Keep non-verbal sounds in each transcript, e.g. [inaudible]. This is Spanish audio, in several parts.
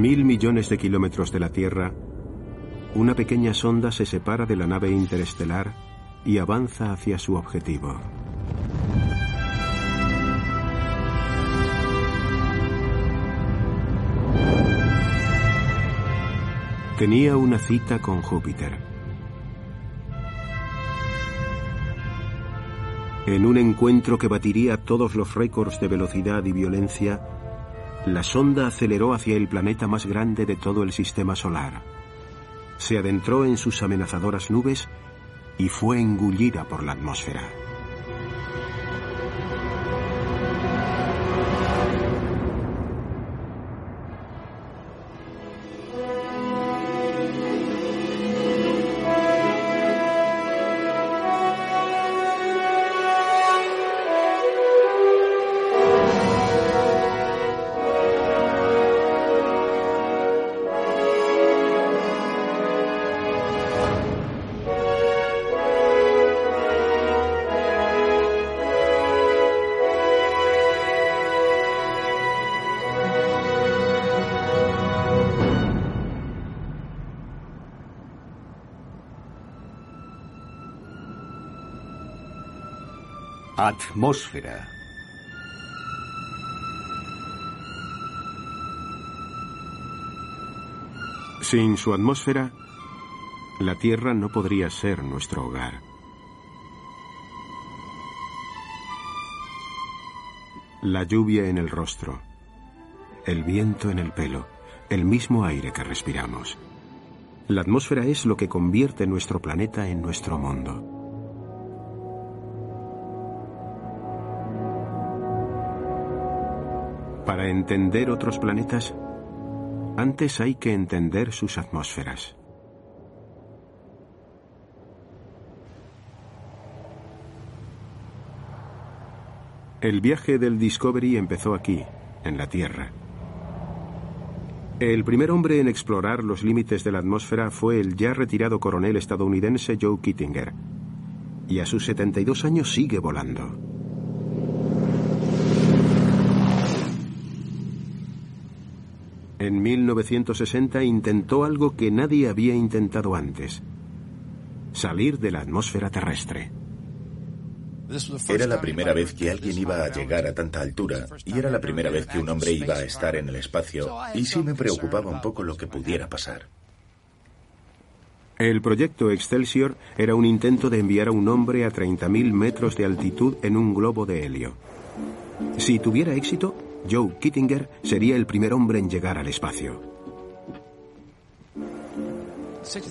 Mil millones de kilómetros de la Tierra, una pequeña sonda se separa de la nave interestelar y avanza hacia su objetivo. Tenía una cita con Júpiter. En un encuentro que batiría todos los récords de velocidad y violencia, la sonda aceleró hacia el planeta más grande de todo el sistema solar. Se adentró en sus amenazadoras nubes y fue engullida por la atmósfera. Atmósfera. Sin su atmósfera, la Tierra no podría ser nuestro hogar. La lluvia en el rostro, el viento en el pelo, el mismo aire que respiramos. La atmósfera es lo que convierte nuestro planeta en nuestro mundo. Para entender otros planetas, antes hay que entender sus atmósferas. El viaje del Discovery empezó aquí, en la Tierra. El primer hombre en explorar los límites de la atmósfera fue el ya retirado coronel estadounidense Joe Kittinger. Y a sus 72 años sigue volando. En 1960 intentó algo que nadie había intentado antes. Salir de la atmósfera terrestre. Era la primera vez que alguien iba a llegar a tanta altura y era la primera vez que un hombre iba a estar en el espacio y sí me preocupaba un poco lo que pudiera pasar. El proyecto Excelsior era un intento de enviar a un hombre a 30.000 metros de altitud en un globo de helio. Si tuviera éxito, Joe Kittinger sería el primer hombre en llegar al espacio.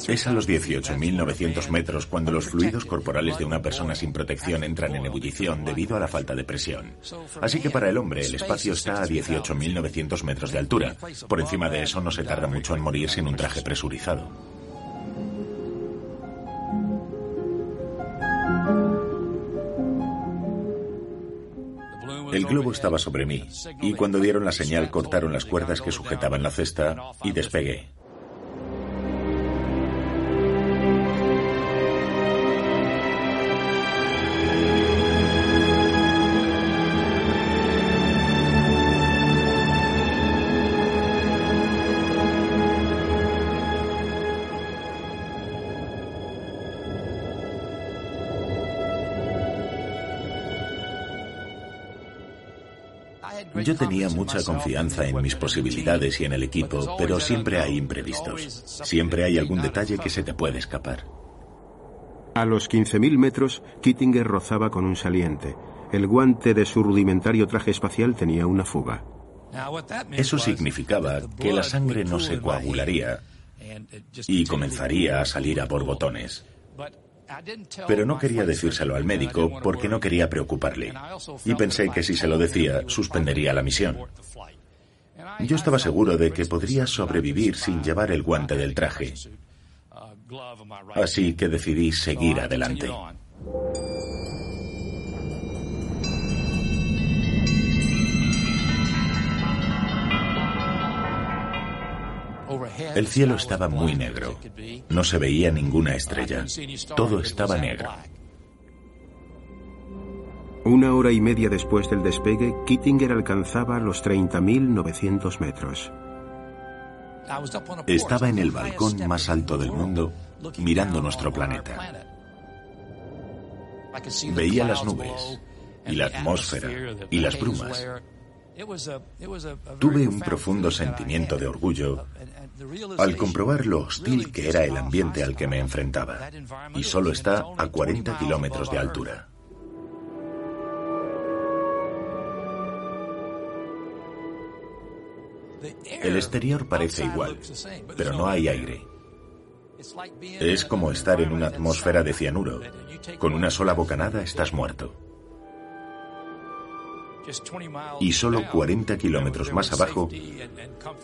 Es a los 18.900 metros cuando los fluidos corporales de una persona sin protección entran en ebullición debido a la falta de presión. Así que para el hombre el espacio está a 18.900 metros de altura. Por encima de eso no se tarda mucho en morir sin un traje presurizado. El globo estaba sobre mí y cuando dieron la señal cortaron las cuerdas que sujetaban la cesta y despegué. Yo tenía mucha confianza en mis posibilidades y en el equipo, pero siempre hay imprevistos. Siempre hay algún detalle que se te puede escapar. A los 15.000 metros, Kittinger rozaba con un saliente. El guante de su rudimentario traje espacial tenía una fuga. Eso significaba que la sangre no se coagularía y comenzaría a salir a borbotones. Pero no quería decírselo al médico porque no quería preocuparle. Y pensé que si se lo decía, suspendería la misión. Yo estaba seguro de que podría sobrevivir sin llevar el guante del traje. Así que decidí seguir adelante. El cielo estaba muy negro. No se veía ninguna estrella. Todo estaba negro. Una hora y media después del despegue, Kittinger alcanzaba los 30.900 metros. Estaba en el balcón más alto del mundo mirando nuestro planeta. Veía las nubes y la atmósfera y las brumas. Tuve un profundo sentimiento de orgullo al comprobar lo hostil que era el ambiente al que me enfrentaba, y solo está a 40 kilómetros de altura. El exterior parece igual, pero no hay aire. Es como estar en una atmósfera de cianuro. Con una sola bocanada estás muerto. Y solo 40 kilómetros más abajo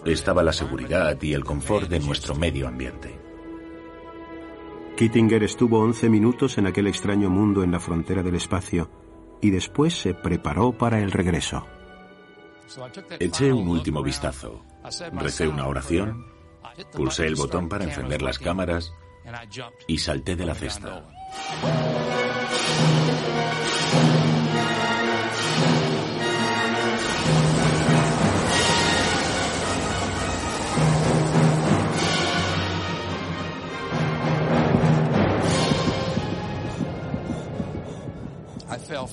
estaba la seguridad y el confort de nuestro medio ambiente. Kittinger estuvo 11 minutos en aquel extraño mundo en la frontera del espacio y después se preparó para el regreso. Eché un último vistazo, recé una oración, pulsé el botón para encender las cámaras y salté de la cesta.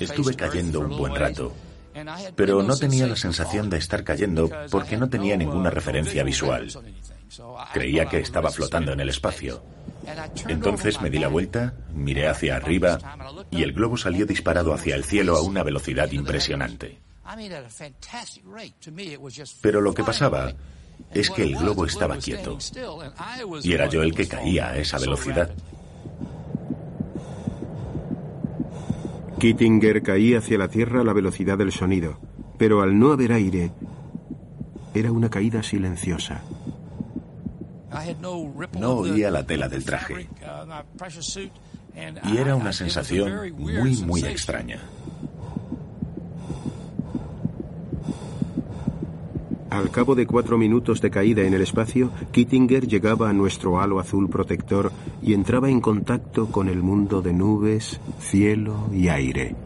Estuve cayendo un buen rato, pero no tenía la sensación de estar cayendo porque no tenía ninguna referencia visual. Creía que estaba flotando en el espacio. Entonces me di la vuelta, miré hacia arriba y el globo salió disparado hacia el cielo a una velocidad impresionante. Pero lo que pasaba es que el globo estaba quieto y era yo el que caía a esa velocidad. Kittinger caía hacia la Tierra a la velocidad del sonido, pero al no haber aire, era una caída silenciosa. No oía la tela del traje. Y era una sensación muy, muy extraña. Al cabo de cuatro minutos de caída en el espacio, Kittinger llegaba a nuestro halo azul protector y entraba en contacto con el mundo de nubes, cielo y aire.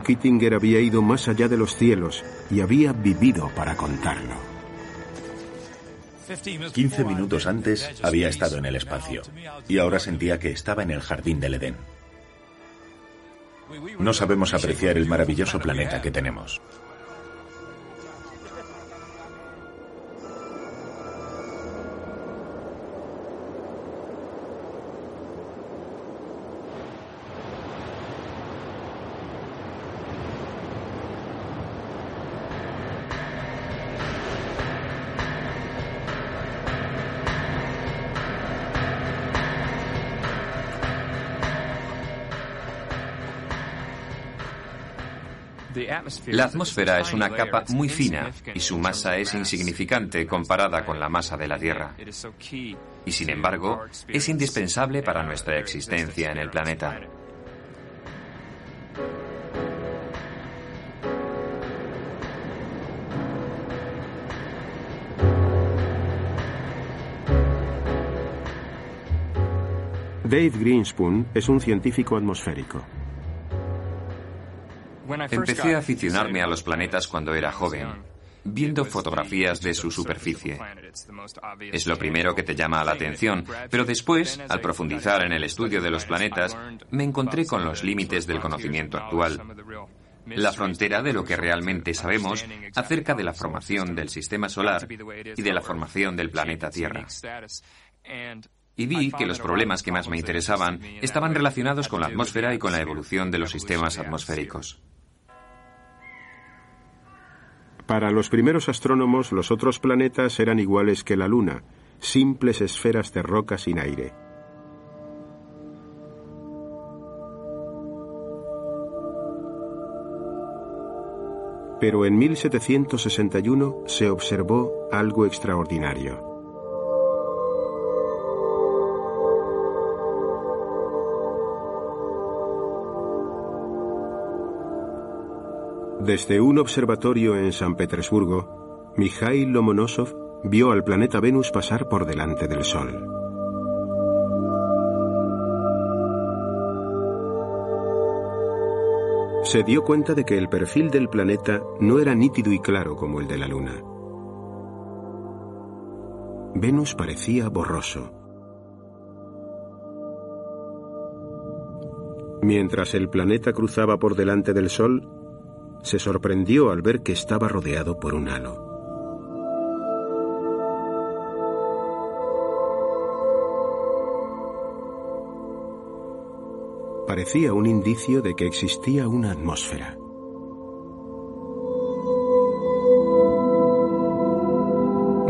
Kittinger había ido más allá de los cielos y había vivido para contarlo. 15 minutos antes había estado en el espacio y ahora sentía que estaba en el jardín del Edén. No sabemos apreciar el maravilloso planeta que tenemos. La atmósfera es una capa muy fina y su masa es insignificante comparada con la masa de la Tierra. Y sin embargo, es indispensable para nuestra existencia en el planeta. Dave Greenspoon es un científico atmosférico. Empecé a aficionarme a los planetas cuando era joven, viendo fotografías de su superficie. Es lo primero que te llama la atención, pero después, al profundizar en el estudio de los planetas, me encontré con los límites del conocimiento actual, la frontera de lo que realmente sabemos acerca de la formación del sistema solar y de la formación del planeta Tierra. Y vi que los problemas que más me interesaban estaban relacionados con la atmósfera y con la evolución de los sistemas atmosféricos. Para los primeros astrónomos, los otros planetas eran iguales que la Luna, simples esferas de roca sin aire. Pero en 1761 se observó algo extraordinario. Desde un observatorio en San Petersburgo, Mikhail Lomonosov vio al planeta Venus pasar por delante del Sol. Se dio cuenta de que el perfil del planeta no era nítido y claro como el de la Luna. Venus parecía borroso. Mientras el planeta cruzaba por delante del Sol, se sorprendió al ver que estaba rodeado por un halo. Parecía un indicio de que existía una atmósfera.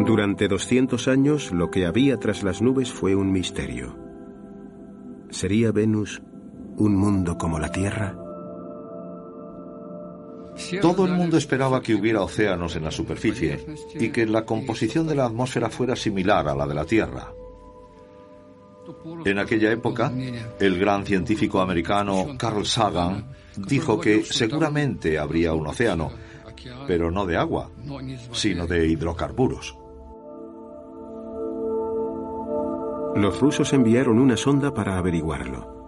Durante 200 años lo que había tras las nubes fue un misterio. ¿Sería Venus un mundo como la Tierra? Todo el mundo esperaba que hubiera océanos en la superficie y que la composición de la atmósfera fuera similar a la de la Tierra. En aquella época, el gran científico americano Carl Sagan dijo que seguramente habría un océano, pero no de agua, sino de hidrocarburos. Los rusos enviaron una sonda para averiguarlo.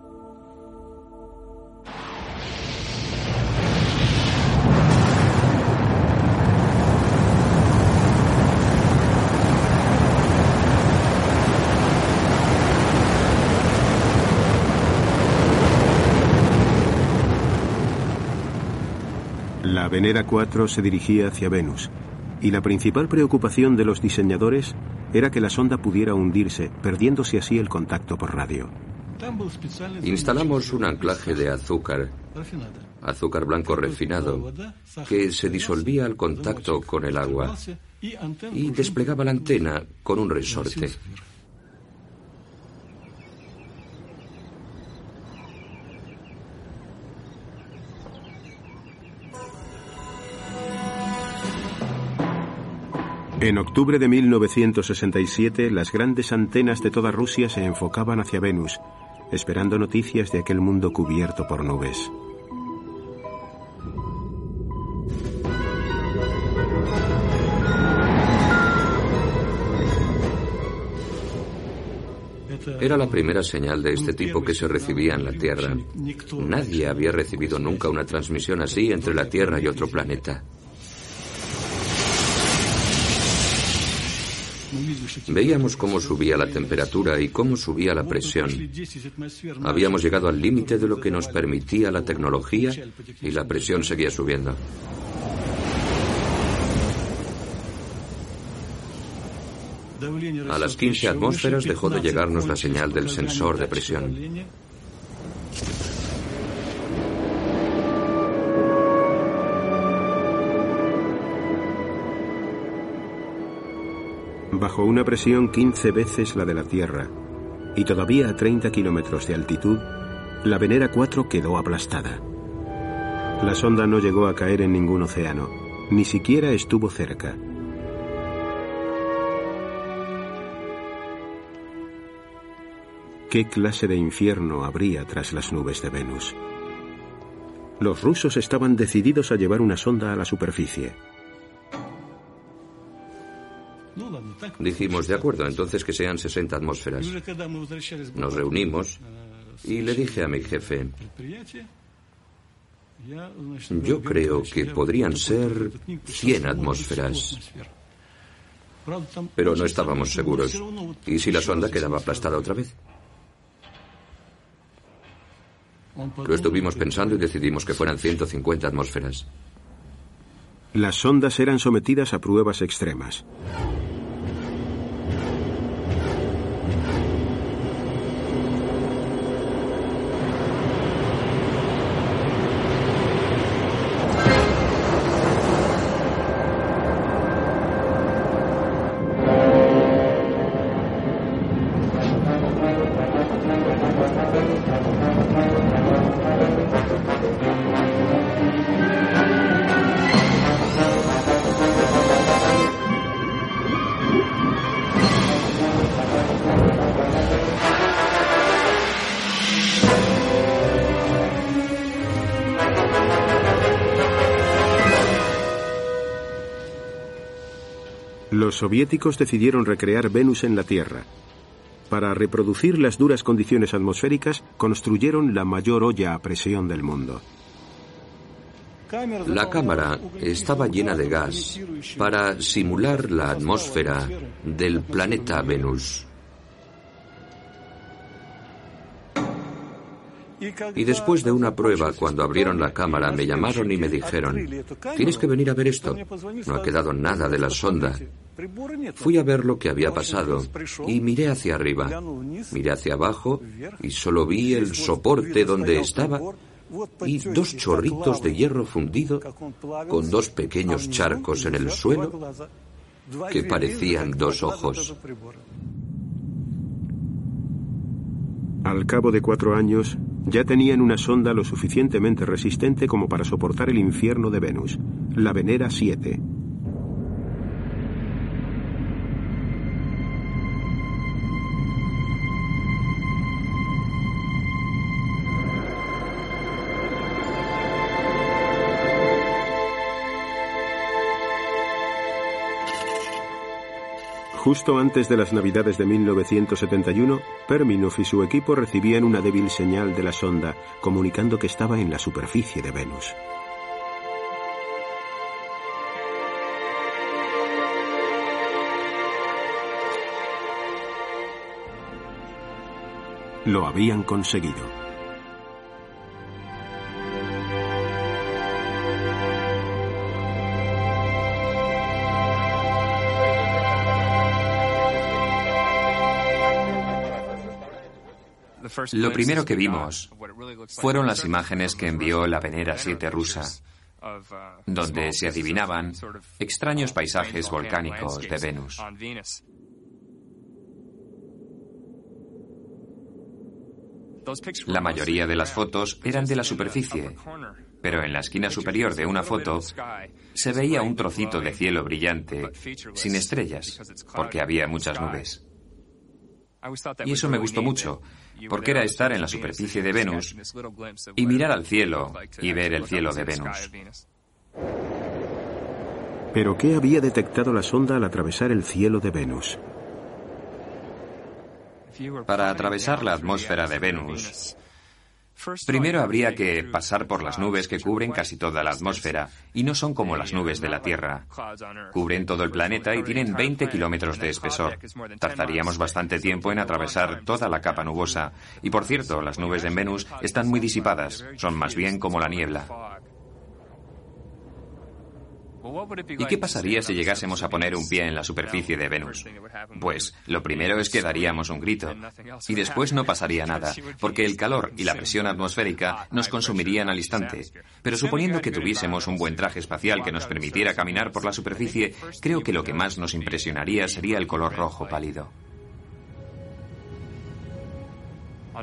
La Venera 4 se dirigía hacia Venus, y la principal preocupación de los diseñadores era que la sonda pudiera hundirse, perdiéndose así el contacto por radio. Instalamos un anclaje de azúcar, azúcar blanco refinado, que se disolvía al contacto con el agua y desplegaba la antena con un resorte. En octubre de 1967, las grandes antenas de toda Rusia se enfocaban hacia Venus, esperando noticias de aquel mundo cubierto por nubes. Era la primera señal de este tipo que se recibía en la Tierra. Nadie había recibido nunca una transmisión así entre la Tierra y otro planeta. Veíamos cómo subía la temperatura y cómo subía la presión. Habíamos llegado al límite de lo que nos permitía la tecnología y la presión seguía subiendo. A las 15 atmósferas dejó de llegarnos la señal del sensor de presión. Bajo una presión 15 veces la de la Tierra, y todavía a 30 kilómetros de altitud, la Venera 4 quedó aplastada. La sonda no llegó a caer en ningún océano, ni siquiera estuvo cerca. ¿Qué clase de infierno habría tras las nubes de Venus? Los rusos estaban decididos a llevar una sonda a la superficie. Dijimos, de acuerdo, entonces que sean 60 atmósferas. Nos reunimos y le dije a mi jefe, yo creo que podrían ser 100 atmósferas. Pero no estábamos seguros. ¿Y si la sonda quedaba aplastada otra vez? Lo estuvimos pensando y decidimos que fueran 150 atmósferas. Las sondas eran sometidas a pruebas extremas. Los soviéticos decidieron recrear Venus en la Tierra. Para reproducir las duras condiciones atmosféricas, construyeron la mayor olla a presión del mundo. La cámara estaba llena de gas para simular la atmósfera del planeta Venus. Y después de una prueba, cuando abrieron la cámara, me llamaron y me dijeron, tienes que venir a ver esto. No ha quedado nada de la sonda. Fui a ver lo que había pasado y miré hacia arriba. Miré hacia abajo y solo vi el soporte donde estaba y dos chorritos de hierro fundido con dos pequeños charcos en el suelo que parecían dos ojos. Al cabo de cuatro años, ya tenían una sonda lo suficientemente resistente como para soportar el infierno de Venus, la Venera 7. Justo antes de las Navidades de 1971, Perminov y su equipo recibían una débil señal de la sonda comunicando que estaba en la superficie de Venus. Lo habían conseguido. Lo primero que vimos fueron las imágenes que envió la Venera 7 rusa, donde se adivinaban extraños paisajes volcánicos de Venus. La mayoría de las fotos eran de la superficie, pero en la esquina superior de una foto se veía un trocito de cielo brillante, sin estrellas, porque había muchas nubes. Y eso me gustó mucho, porque era estar en la superficie de Venus y mirar al cielo y ver el cielo de Venus. Pero ¿qué había detectado la sonda al atravesar el cielo de Venus? Para atravesar la atmósfera de Venus, Primero habría que pasar por las nubes que cubren casi toda la atmósfera, y no son como las nubes de la Tierra. Cubren todo el planeta y tienen 20 kilómetros de espesor. Tardaríamos bastante tiempo en atravesar toda la capa nubosa. Y por cierto, las nubes de Venus están muy disipadas, son más bien como la niebla. ¿Y qué pasaría si llegásemos a poner un pie en la superficie de Venus? Pues lo primero es que daríamos un grito y después no pasaría nada, porque el calor y la presión atmosférica nos consumirían al instante. Pero suponiendo que tuviésemos un buen traje espacial que nos permitiera caminar por la superficie, creo que lo que más nos impresionaría sería el color rojo pálido.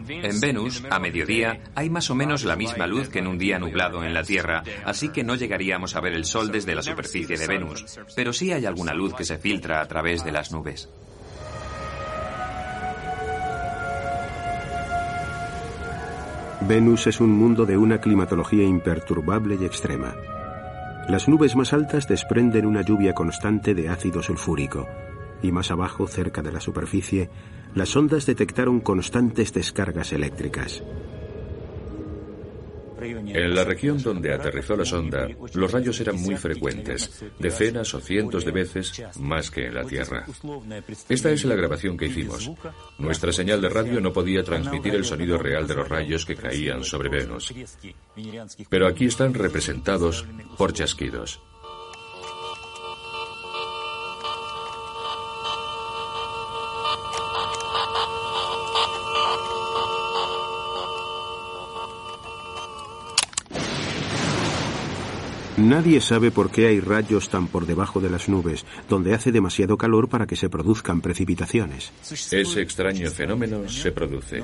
En Venus, a mediodía, hay más o menos la misma luz que en un día nublado en la Tierra, así que no llegaríamos a ver el Sol desde la superficie de Venus, pero sí hay alguna luz que se filtra a través de las nubes. Venus es un mundo de una climatología imperturbable y extrema. Las nubes más altas desprenden una lluvia constante de ácido sulfúrico, y más abajo, cerca de la superficie, las ondas detectaron constantes descargas eléctricas. En la región donde aterrizó la sonda, los rayos eran muy frecuentes, decenas o cientos de veces más que en la Tierra. Esta es la grabación que hicimos. Nuestra señal de radio no podía transmitir el sonido real de los rayos que caían sobre Venus. Pero aquí están representados por chasquidos. Nadie sabe por qué hay rayos tan por debajo de las nubes, donde hace demasiado calor para que se produzcan precipitaciones. Ese extraño fenómeno se produce,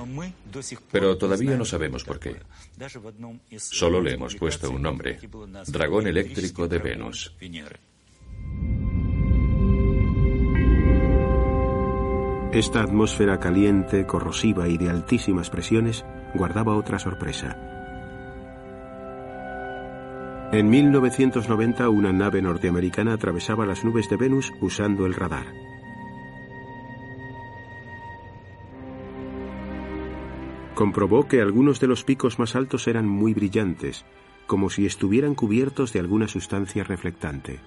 pero todavía no sabemos por qué. Solo le hemos puesto un nombre, dragón eléctrico de Venus. Esta atmósfera caliente, corrosiva y de altísimas presiones guardaba otra sorpresa. En 1990 una nave norteamericana atravesaba las nubes de Venus usando el radar. Comprobó que algunos de los picos más altos eran muy brillantes, como si estuvieran cubiertos de alguna sustancia reflectante.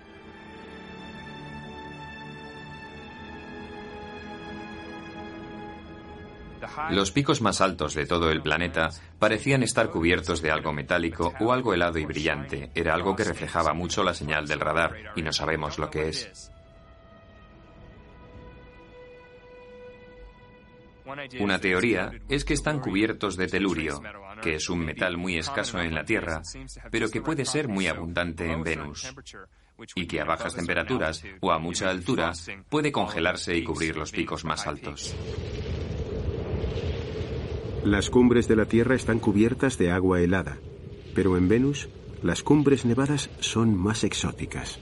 Los picos más altos de todo el planeta parecían estar cubiertos de algo metálico o algo helado y brillante. Era algo que reflejaba mucho la señal del radar y no sabemos lo que es. Una teoría es que están cubiertos de telurio, que es un metal muy escaso en la Tierra, pero que puede ser muy abundante en Venus, y que a bajas temperaturas o a mucha altura puede congelarse y cubrir los picos más altos. Las cumbres de la Tierra están cubiertas de agua helada, pero en Venus las cumbres nevadas son más exóticas.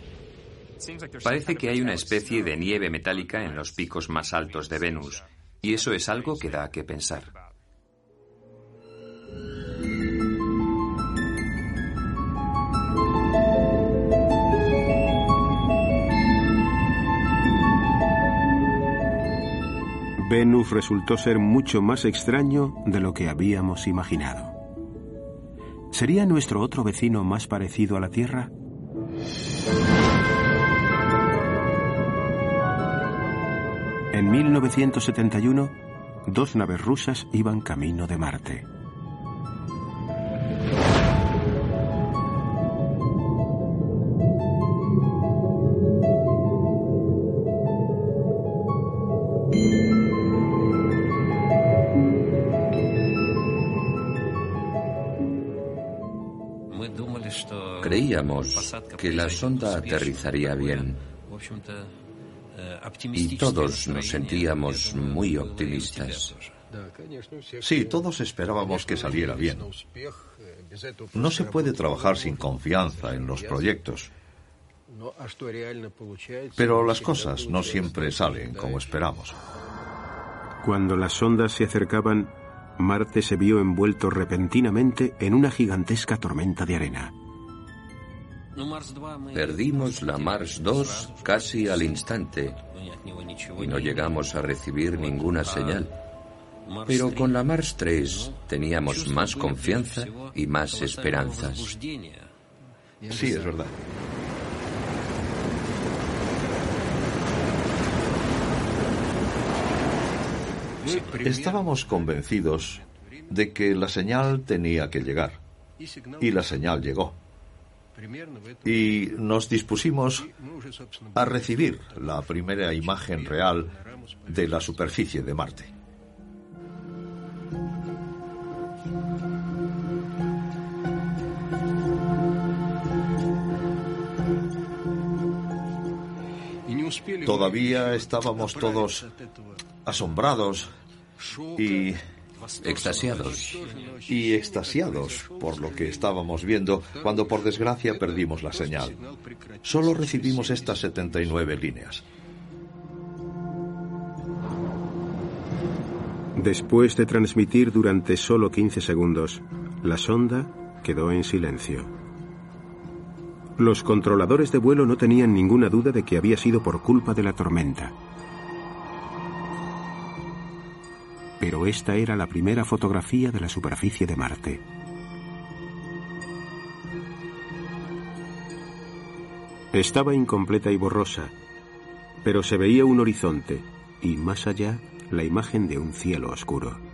Parece que hay una especie de nieve metálica en los picos más altos de Venus, y eso es algo que da que pensar. Venus resultó ser mucho más extraño de lo que habíamos imaginado. ¿Sería nuestro otro vecino más parecido a la Tierra? En 1971, dos naves rusas iban camino de Marte. Creíamos que la sonda aterrizaría bien y todos nos sentíamos muy optimistas. Sí, todos esperábamos que saliera bien. No se puede trabajar sin confianza en los proyectos. Pero las cosas no siempre salen como esperamos. Cuando las sondas se acercaban, Marte se vio envuelto repentinamente en una gigantesca tormenta de arena. Perdimos la Mars 2 casi al instante y no llegamos a recibir ninguna señal. Pero con la Mars 3 teníamos más confianza y más esperanzas. Sí, es verdad. Estábamos convencidos de que la señal tenía que llegar. Y la señal llegó y nos dispusimos a recibir la primera imagen real de la superficie de Marte. Todavía estábamos todos asombrados y extasiados. Y extasiados por lo que estábamos viendo cuando por desgracia perdimos la señal. Solo recibimos estas 79 líneas. Después de transmitir durante solo 15 segundos, la sonda quedó en silencio. Los controladores de vuelo no tenían ninguna duda de que había sido por culpa de la tormenta. Pero esta era la primera fotografía de la superficie de Marte. Estaba incompleta y borrosa, pero se veía un horizonte y más allá la imagen de un cielo oscuro.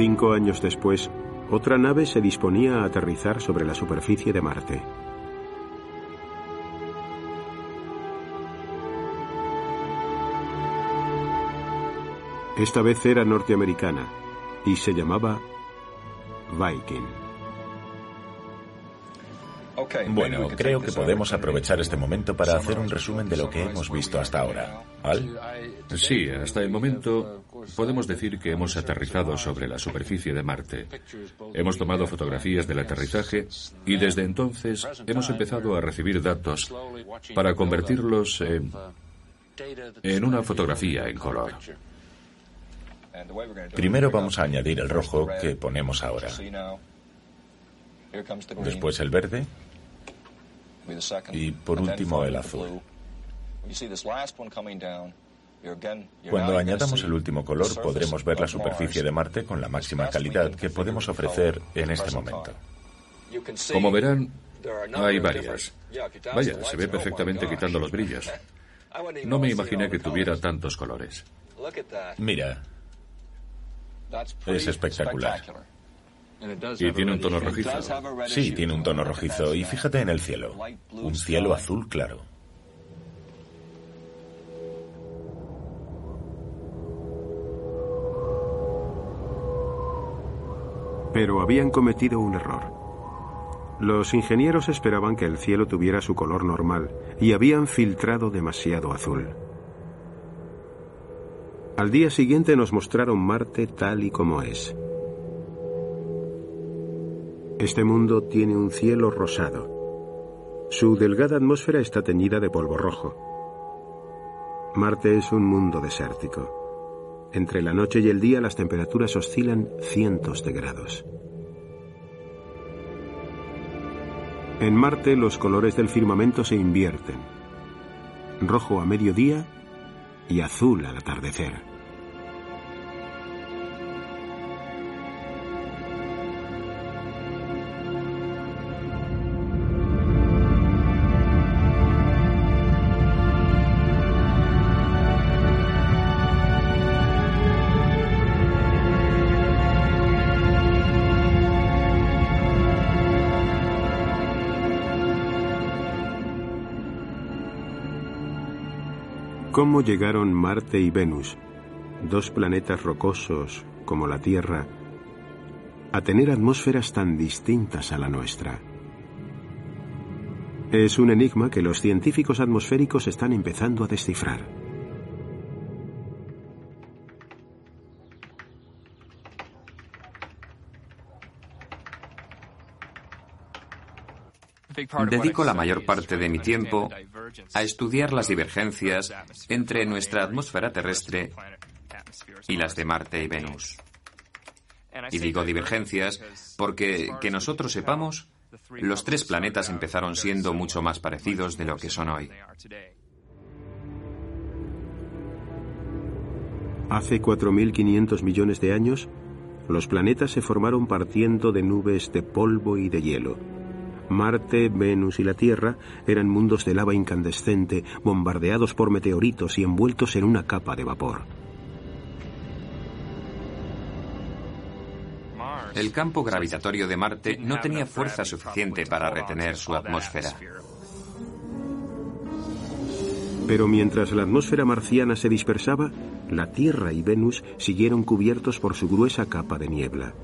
Cinco años después, otra nave se disponía a aterrizar sobre la superficie de Marte. Esta vez era norteamericana y se llamaba Viking. Bueno, creo que podemos aprovechar este momento para hacer un resumen de lo que hemos visto hasta ahora. ¿Al? Sí, hasta el momento podemos decir que hemos aterrizado sobre la superficie de Marte. Hemos tomado fotografías del aterrizaje y desde entonces hemos empezado a recibir datos para convertirlos en, en una fotografía en color. Primero vamos a añadir el rojo que ponemos ahora. Después el verde. Y por último el azul. Cuando añadamos el último color podremos ver la superficie de Marte con la máxima calidad que podemos ofrecer en este momento. Como verán, hay varias. Vaya, se ve perfectamente quitando los brillos. [laughs] No me imaginé que tuviera tantos colores. Mira, es espectacular. ¿Y tiene un tono rojizo? Sí, tiene un tono rojizo. Y fíjate en el cielo. Un cielo azul claro. Pero habían cometido un error. Los ingenieros esperaban que el cielo tuviera su color normal y habían filtrado demasiado azul. Al día siguiente nos mostraron Marte tal y como es. Este mundo tiene un cielo rosado. Su delgada atmósfera está teñida de polvo rojo. Marte es un mundo desértico. Entre la noche y el día las temperaturas oscilan cientos de grados. En Marte los colores del firmamento se invierten. Rojo a mediodía y azul al atardecer. ¿Cómo llegaron Marte y Venus, dos planetas rocosos como la Tierra, a tener atmósferas tan distintas a la nuestra? Es un enigma que los científicos atmosféricos están empezando a descifrar. Dedico la mayor parte de mi tiempo a estudiar las divergencias entre nuestra atmósfera terrestre y las de Marte y Venus. Y digo divergencias porque, que nosotros sepamos, los tres planetas empezaron siendo mucho más parecidos de lo que son hoy. Hace 4.500 millones de años, los planetas se formaron partiendo de nubes de polvo y de hielo. Marte, Venus y la Tierra eran mundos de lava incandescente, bombardeados por meteoritos y envueltos en una capa de vapor. El campo gravitatorio de Marte no tenía fuerza suficiente para retener su atmósfera. Pero mientras la atmósfera marciana se dispersaba, la Tierra y Venus siguieron cubiertos por su gruesa capa de niebla.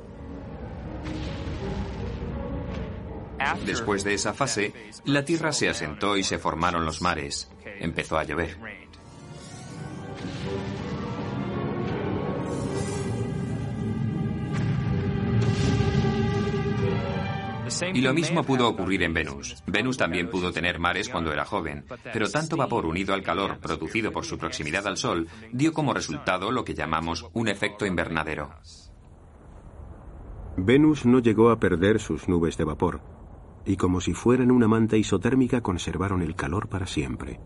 Después de esa fase, la Tierra se asentó y se formaron los mares. Empezó a llover. Y lo mismo pudo ocurrir en Venus. Venus también pudo tener mares cuando era joven, pero tanto vapor unido al calor producido por su proximidad al Sol dio como resultado lo que llamamos un efecto invernadero. Venus no llegó a perder sus nubes de vapor, y como si fueran una manta isotérmica conservaron el calor para siempre.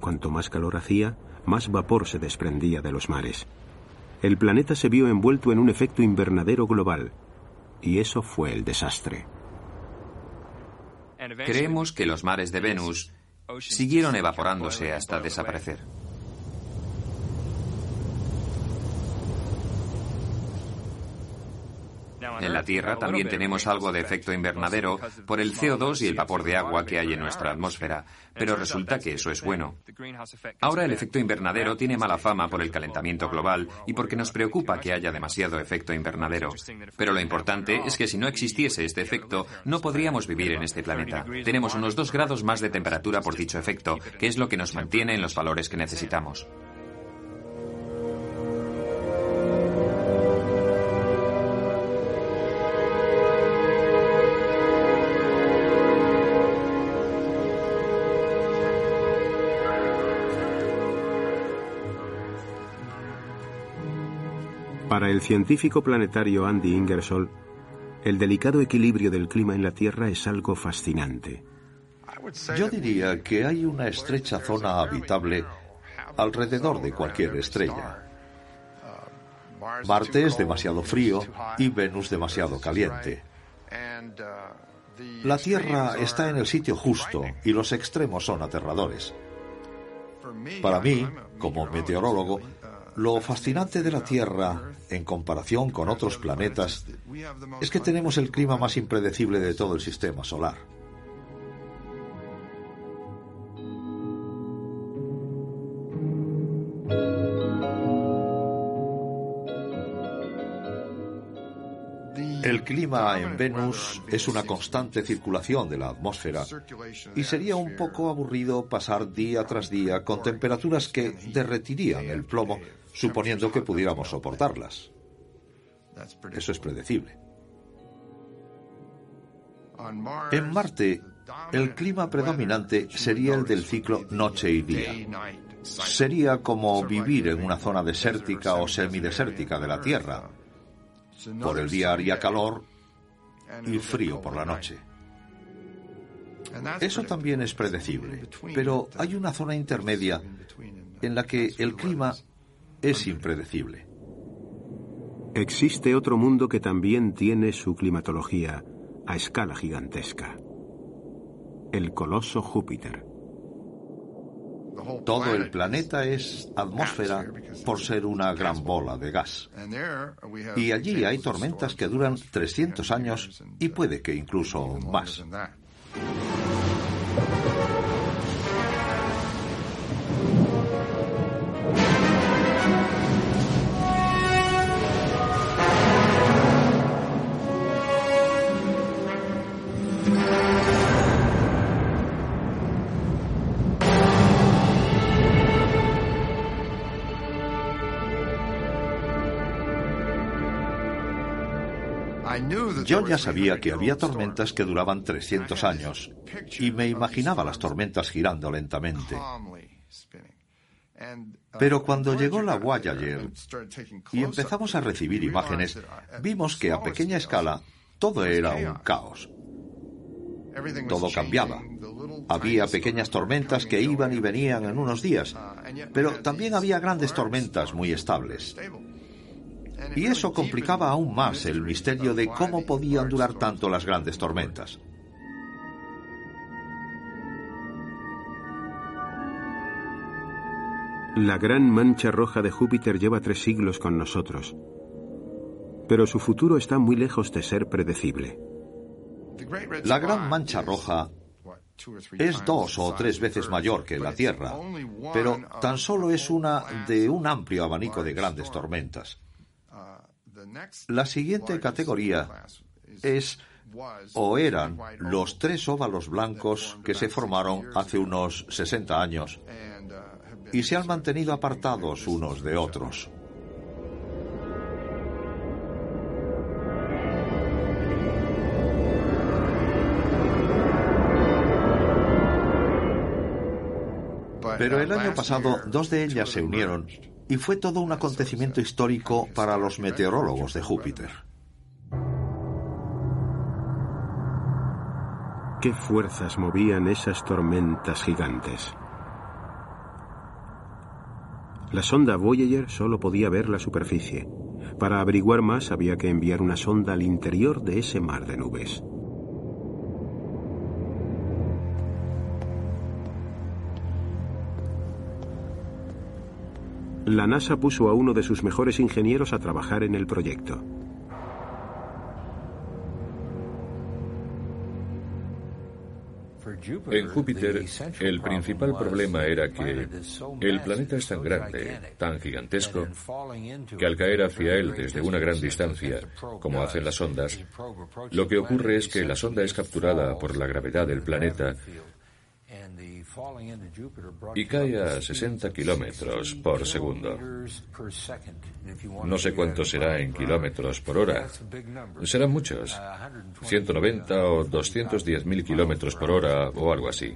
Cuanto más calor hacía, más vapor se desprendía de los mares. El planeta se vio envuelto en un efecto invernadero global, y eso fue el desastre. Creemos que los mares de Venus siguieron evaporándose hasta desaparecer. En la Tierra también tenemos algo de efecto invernadero por el CO2 y el vapor de agua que hay en nuestra atmósfera, pero resulta que eso es bueno. Ahora el efecto invernadero tiene mala fama por el calentamiento global y porque nos preocupa que haya demasiado efecto invernadero. Pero lo importante es que si no existiese este efecto, no podríamos vivir en este planeta. Tenemos unos 2 grados más de temperatura por dicho efecto, que es lo que nos mantiene en los valores que necesitamos. Científico planetario Andy Ingersoll, el delicado equilibrio del clima en la Tierra es algo fascinante. Yo diría que hay una estrecha zona habitable alrededor de cualquier estrella. Marte es demasiado frío y Venus demasiado caliente. La Tierra está en el sitio justo y los extremos son aterradores. Para mí, como meteorólogo, lo fascinante de la Tierra, en comparación con otros planetas, es que tenemos el clima más impredecible de todo el sistema solar. El clima en Venus es una constante circulación de la atmósfera y sería un poco aburrido pasar día tras día con temperaturas que derretirían el plomo suponiendo que pudiéramos soportarlas. Eso es predecible. En Marte, el clima predominante sería el del ciclo noche y día. Sería como vivir en una zona desértica o semidesértica de la Tierra. Por el día haría calor y frío por la noche. Eso también es predecible, pero hay una zona intermedia en la que el clima es impredecible. Existe otro mundo que también tiene su climatología a escala gigantesca. El coloso Júpiter. Todo el planeta es atmósfera por ser una gran bola de gas. Y allí hay tormentas que duran 300 años y puede que incluso más. Yo ya sabía que había tormentas que duraban 300 años y me imaginaba las tormentas girando lentamente. Pero cuando llegó la Voyager y empezamos a recibir imágenes, vimos que a pequeña escala todo era un caos. Todo cambiaba. Había pequeñas tormentas que iban y venían en unos días, pero también había grandes tormentas muy estables. Y eso complicaba aún más el misterio de cómo podían durar tanto las grandes tormentas. La gran mancha roja de Júpiter lleva tres siglos con nosotros, pero su futuro está muy lejos de ser predecible. La gran mancha roja es dos o tres veces mayor que la Tierra, pero tan solo es una de un amplio abanico de grandes tormentas. La siguiente categoría es o eran los tres óvalos blancos que se formaron hace unos 60 años y se han mantenido apartados unos de otros. Pero el año pasado dos de ellas se unieron y fue todo un acontecimiento histórico para los meteorólogos de Júpiter. ¿Qué fuerzas movían esas tormentas gigantes? La sonda Voyager solo podía ver la superficie. Para averiguar más había que enviar una sonda al interior de ese mar de nubes. la NASA puso a uno de sus mejores ingenieros a trabajar en el proyecto. En Júpiter, el principal problema era que el planeta es tan grande, tan gigantesco, que al caer hacia él desde una gran distancia, como hacen las ondas, lo que ocurre es que la sonda es capturada por la gravedad del planeta y cae a 60 kilómetros por segundo. No sé cuánto será en kilómetros por hora. Serán muchos. 190 o 210 mil kilómetros por hora o algo así.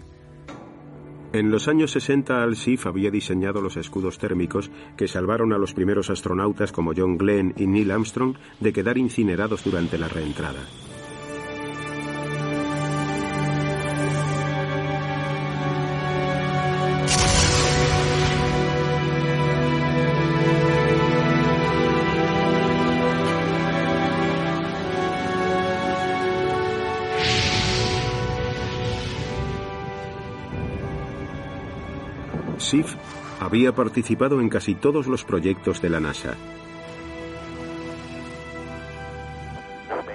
En los años 60, Al-Sif había diseñado los escudos térmicos que salvaron a los primeros astronautas como John Glenn y Neil Armstrong de quedar incinerados durante la reentrada. Sif había participado en casi todos los proyectos de la NASA.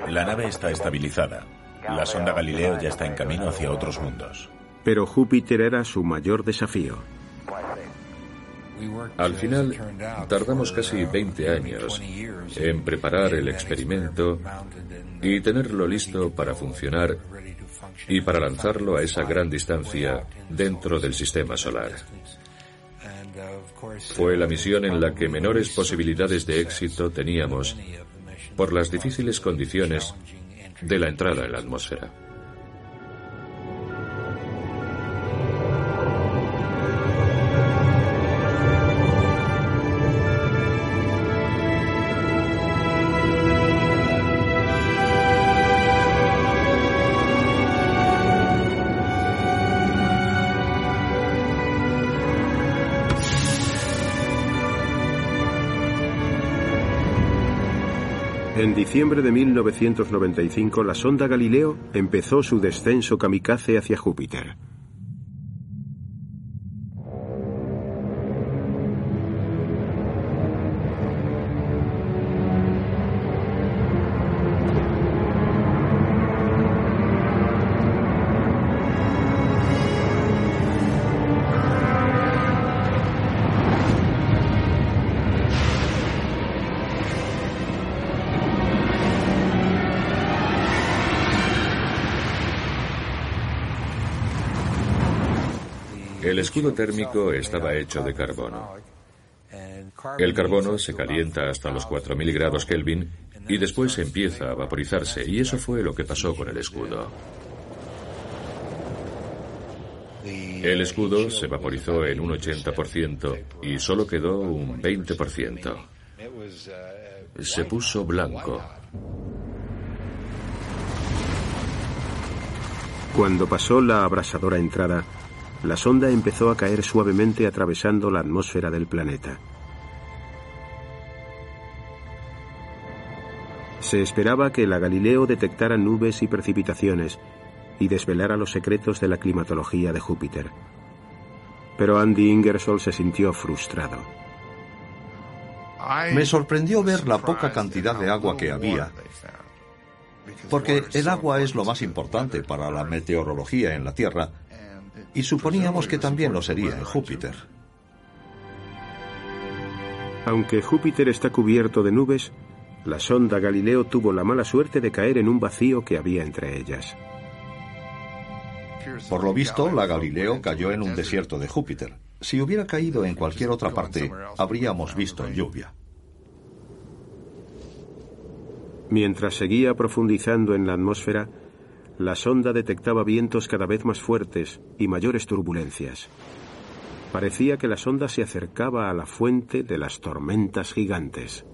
La nave está estabilizada. La sonda Galileo ya está en camino hacia otros mundos. Pero Júpiter era su mayor desafío. Al final, tardamos casi 20 años en preparar el experimento y tenerlo listo para funcionar y para lanzarlo a esa gran distancia dentro del sistema solar. Fue la misión en la que menores posibilidades de éxito teníamos por las difíciles condiciones de la entrada en la atmósfera. En diciembre de 1995, la sonda Galileo empezó su descenso kamikaze hacia Júpiter. Escudo térmico estaba hecho de carbono. El carbono se calienta hasta los 4.000 grados Kelvin y después empieza a vaporizarse, y eso fue lo que pasó con el escudo. El escudo se vaporizó en un 80% y solo quedó un 20%. Se puso blanco. Cuando pasó la abrasadora entrada, la sonda empezó a caer suavemente atravesando la atmósfera del planeta. Se esperaba que la Galileo detectara nubes y precipitaciones y desvelara los secretos de la climatología de Júpiter. Pero Andy Ingersoll se sintió frustrado. Me sorprendió ver la poca cantidad de agua que había, porque el agua es lo más importante para la meteorología en la Tierra y suponíamos que también lo sería en Júpiter. Aunque Júpiter está cubierto de nubes, la sonda Galileo tuvo la mala suerte de caer en un vacío que había entre ellas. Por lo visto, la Galileo cayó en un desierto de Júpiter. Si hubiera caído en cualquier otra parte, habríamos visto lluvia. Mientras seguía profundizando en la atmósfera, la sonda detectaba vientos cada vez más fuertes y mayores turbulencias. Parecía que la sonda se acercaba a la fuente de las tormentas gigantes.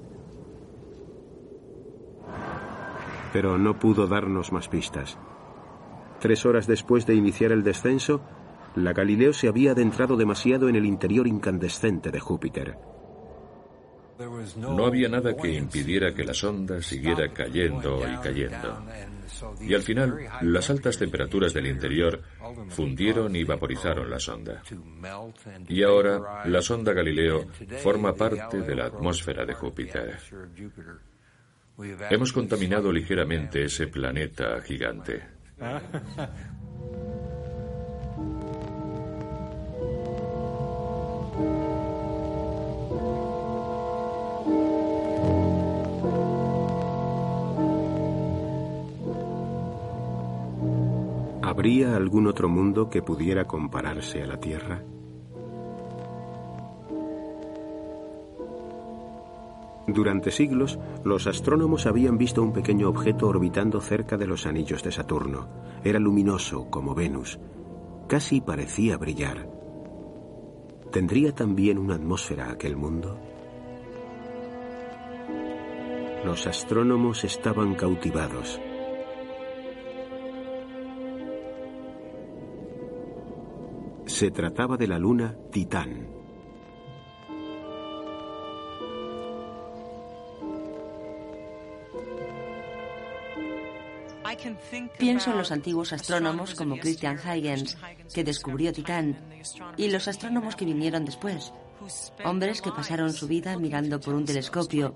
Pero no pudo darnos más pistas. Tres horas después de iniciar el descenso, la Galileo se había adentrado demasiado en el interior incandescente de Júpiter. No había nada que impidiera que la sonda siguiera cayendo y cayendo. Y al final, las altas temperaturas del interior fundieron y vaporizaron la sonda. Y ahora, la sonda Galileo forma parte de la atmósfera de Júpiter. Hemos contaminado ligeramente ese planeta gigante. [laughs] ¿Habría algún otro mundo que pudiera compararse a la Tierra? Durante siglos, los astrónomos habían visto un pequeño objeto orbitando cerca de los anillos de Saturno. Era luminoso como Venus. Casi parecía brillar. ¿Tendría también una atmósfera aquel mundo? Los astrónomos estaban cautivados. Se trataba de la luna Titán. Pienso en los antiguos astrónomos como Christian Huygens, que descubrió Titán, y los astrónomos que vinieron después, hombres que pasaron su vida mirando por un telescopio,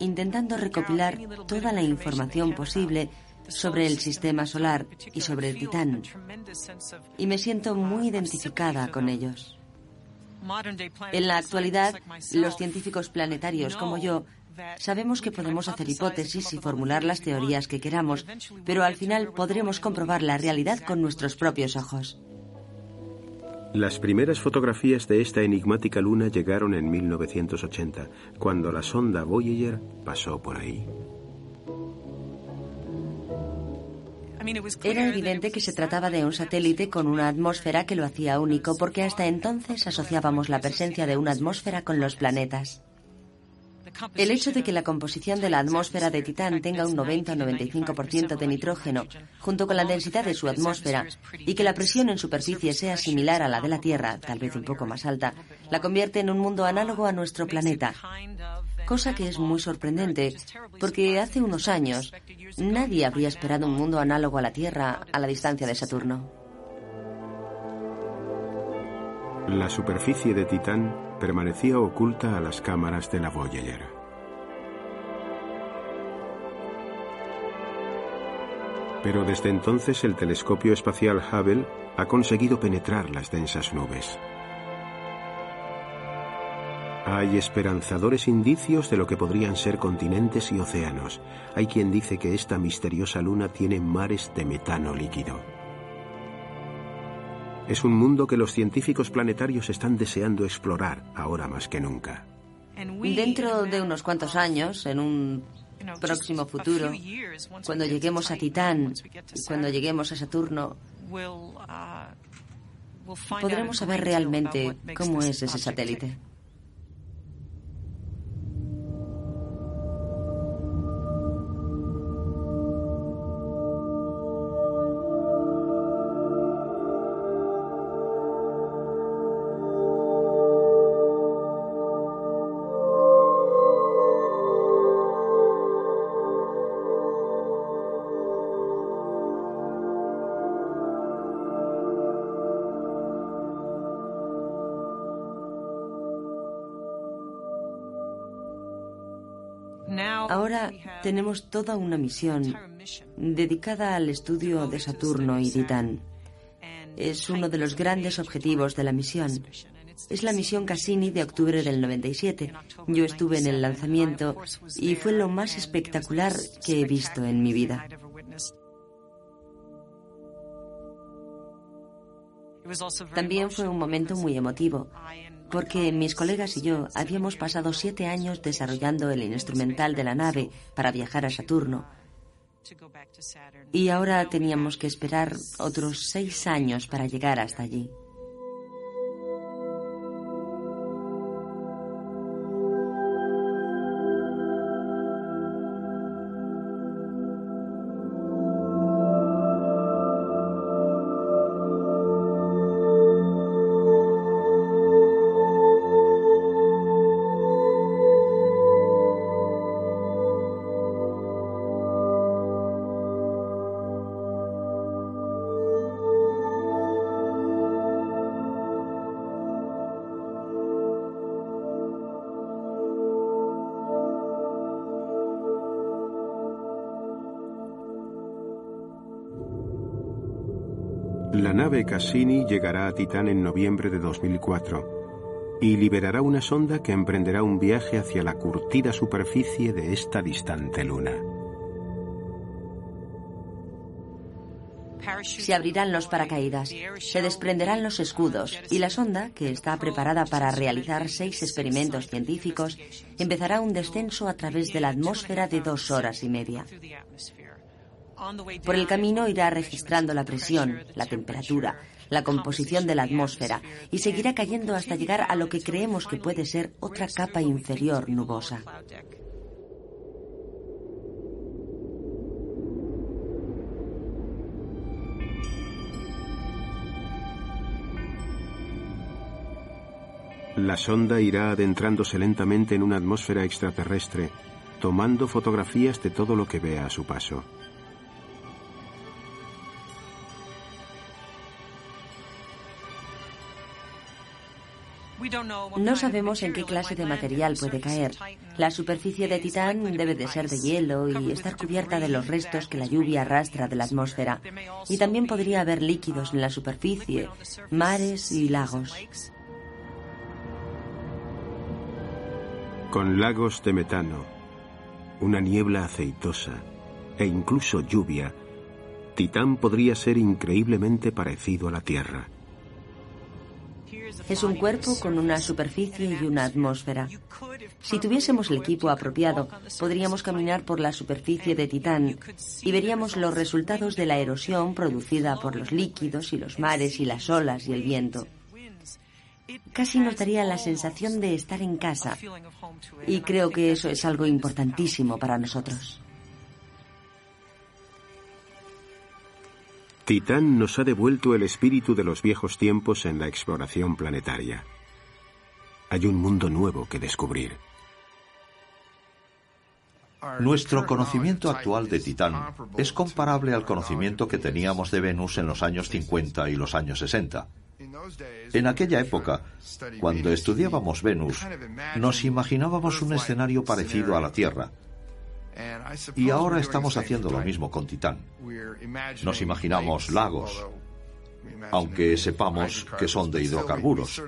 intentando recopilar toda la información posible sobre el sistema solar y sobre el Titán. Y me siento muy identificada con ellos. En la actualidad, los científicos planetarios como yo Sabemos que podemos hacer hipótesis y formular las teorías que queramos, pero al final podremos comprobar la realidad con nuestros propios ojos. Las primeras fotografías de esta enigmática luna llegaron en 1980, cuando la sonda Voyager pasó por ahí. Era evidente que se trataba de un satélite con una atmósfera que lo hacía único porque hasta entonces asociábamos la presencia de una atmósfera con los planetas. El hecho de que la composición de la atmósfera de Titán tenga un 90 o 95% de nitrógeno, junto con la densidad de su atmósfera, y que la presión en superficie sea similar a la de la Tierra, tal vez un poco más alta, la convierte en un mundo análogo a nuestro planeta. Cosa que es muy sorprendente, porque hace unos años nadie habría esperado un mundo análogo a la Tierra a la distancia de Saturno. La superficie de Titán permanecía oculta a las cámaras de la Voyager. Pero desde entonces el telescopio espacial Hubble ha conseguido penetrar las densas nubes. Hay esperanzadores indicios de lo que podrían ser continentes y océanos. Hay quien dice que esta misteriosa luna tiene mares de metano líquido. Es un mundo que los científicos planetarios están deseando explorar ahora más que nunca. Dentro de unos cuantos años, en un próximo futuro, cuando lleguemos a Titán, cuando lleguemos a Saturno, podremos saber realmente cómo es ese satélite. Tenemos toda una misión dedicada al estudio de Saturno y Titán. Es uno de los grandes objetivos de la misión. Es la misión Cassini de octubre del 97. Yo estuve en el lanzamiento y fue lo más espectacular que he visto en mi vida. También fue un momento muy emotivo porque mis colegas y yo habíamos pasado siete años desarrollando el instrumental de la nave para viajar a Saturno. Y ahora teníamos que esperar otros seis años para llegar hasta allí. Cassini llegará a Titán en noviembre de 2004 y liberará una sonda que emprenderá un viaje hacia la curtida superficie de esta distante luna. Se abrirán los paracaídas, se desprenderán los escudos y la sonda, que está preparada para realizar seis experimentos científicos, empezará un descenso a través de la atmósfera de dos horas y media. Por el camino irá registrando la presión, la temperatura, la composición de la atmósfera y seguirá cayendo hasta llegar a lo que creemos que puede ser otra capa inferior nubosa. La sonda irá adentrándose lentamente en una atmósfera extraterrestre, tomando fotografías de todo lo que vea a su paso. No sabemos en qué clase de material puede caer. La superficie de Titán debe de ser de hielo y estar cubierta de los restos que la lluvia arrastra de la atmósfera. Y también podría haber líquidos en la superficie, mares y lagos. Con lagos de metano, una niebla aceitosa e incluso lluvia, Titán podría ser increíblemente parecido a la Tierra. Es un cuerpo con una superficie y una atmósfera. Si tuviésemos el equipo apropiado, podríamos caminar por la superficie de Titán y veríamos los resultados de la erosión producida por los líquidos y los mares y las olas y el viento. Casi nos daría la sensación de estar en casa y creo que eso es algo importantísimo para nosotros. Titán nos ha devuelto el espíritu de los viejos tiempos en la exploración planetaria. Hay un mundo nuevo que descubrir. Nuestro conocimiento actual de Titán es comparable al conocimiento que teníamos de Venus en los años 50 y los años 60. En aquella época, cuando estudiábamos Venus, nos imaginábamos un escenario parecido a la Tierra, y ahora estamos haciendo lo mismo con Titán. Nos imaginamos lagos, aunque sepamos que son de hidrocarburos.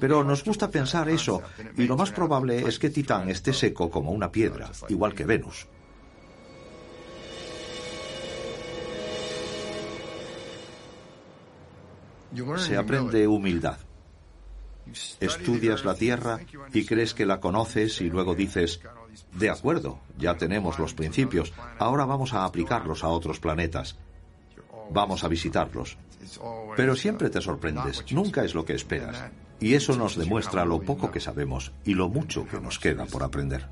Pero nos gusta pensar eso y lo más probable es que Titán esté seco como una piedra, igual que Venus. Se aprende humildad. Estudias la Tierra y crees que la conoces y luego dices, de acuerdo, ya tenemos los principios, ahora vamos a aplicarlos a otros planetas. Vamos a visitarlos. Pero siempre te sorprendes, nunca es lo que esperas. Y eso nos demuestra lo poco que sabemos y lo mucho que nos queda por aprender.